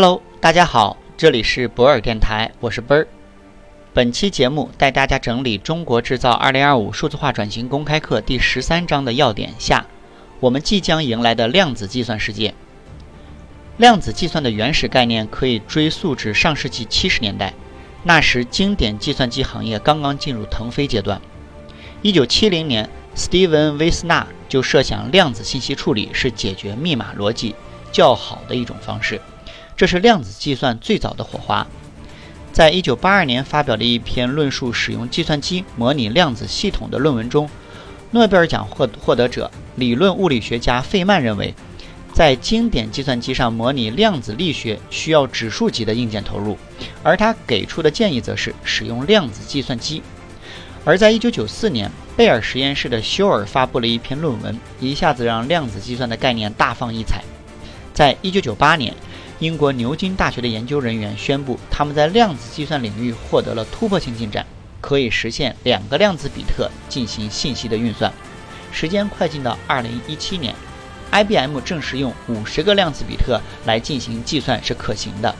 Hello，大家好，这里是博尔电台，我是奔儿。本期节目带大家整理《中国制造2025数字化转型公开课》第十三章的要点下，我们即将迎来的量子计算世界。量子计算的原始概念可以追溯至上世纪七十年代，那时经典计算机行业刚刚进入腾飞阶段。一九七零年，斯蒂文·威斯纳就设想量子信息处理是解决密码逻辑较好的一种方式，这是量子计算最早的火花。在一九八二年发表的一篇论述使用计算机模拟量子系统的论文中，诺贝尔奖获获得者、理论物理学家费曼认为，在经典计算机上模拟量子力学需要指数级的硬件投入，而他给出的建议则是使用量子计算机。而在一九九四年，贝尔实验室的休尔发布了一篇论文，一下子让量子计算的概念大放异彩。在一九九八年。英国牛津大学的研究人员宣布，他们在量子计算领域获得了突破性进展，可以实现两个量子比特进行信息的运算。时间快进到二零一七年，IBM 证实用五十个量子比特来进行计算是可行的。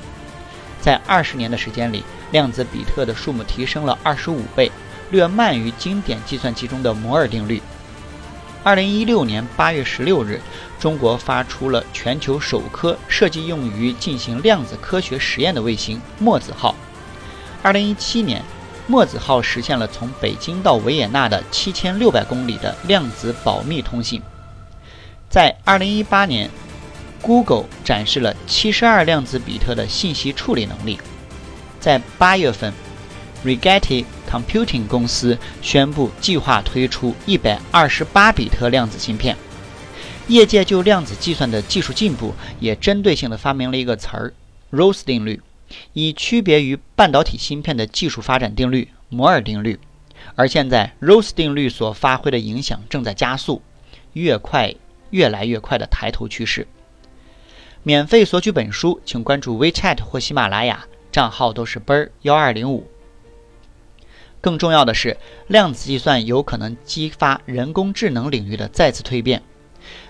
在二十年的时间里，量子比特的数目提升了二十五倍，略慢于经典计算机中的摩尔定律。二零一六年八月十六日，中国发出了全球首颗设计用于进行量子科学实验的卫星“墨子号”。二零一七年，“墨子号”实现了从北京到维也纳的七千六百公里的量子保密通信。在二零一八年，Google 展示了七十二量子比特的信息处理能力。在八月份，Rigetti。Computing 公司宣布计划推出一百二十八比特量子芯片。业界就量子计算的技术进步，也针对性地发明了一个词儿 ——Rose 定律，以区别于半导体芯片的技术发展定律——摩尔定律。而现在，Rose 定律所发挥的影响正在加速，越快越来越快的抬头趋势。免费索取本书，请关注 WeChat 或喜马拉雅，账号都是奔儿幺二零五。更重要的是，量子计算有可能激发人工智能领域的再次蜕变。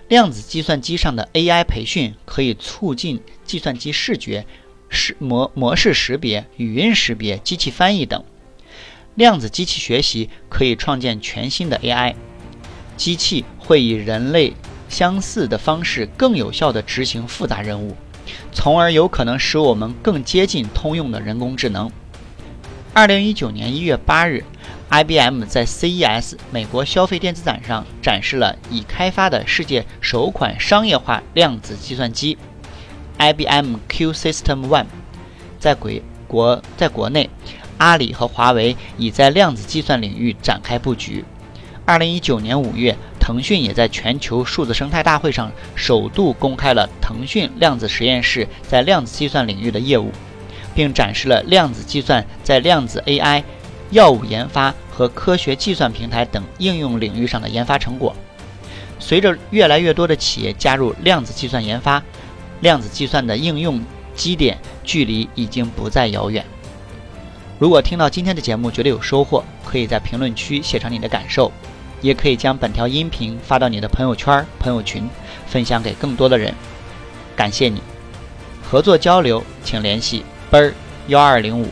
量子计算机上的 AI 培训可以促进计算机视觉、识模模式识别、语音识别、机器翻译等。量子机器学习可以创建全新的 AI，机器会以人类相似的方式更有效地执行复杂任务，从而有可能使我们更接近通用的人工智能。二零一九年一月八日，IBM 在 CES 美国消费电子展上展示了已开发的世界首款商业化量子计算机 ——IBM Q System One。在国国在国内，阿里和华为已在量子计算领域展开布局。二零一九年五月，腾讯也在全球数字生态大会上首度公开了腾讯量子实验室在量子计算领域的业务。并展示了量子计算在量子 AI、药物研发和科学计算平台等应用领域上的研发成果。随着越来越多的企业加入量子计算研发，量子计算的应用基点距离已经不再遥远。如果听到今天的节目觉得有收获，可以在评论区写上你的感受，也可以将本条音频发到你的朋友圈、朋友群，分享给更多的人。感谢你，合作交流请联系。奔儿幺二零五。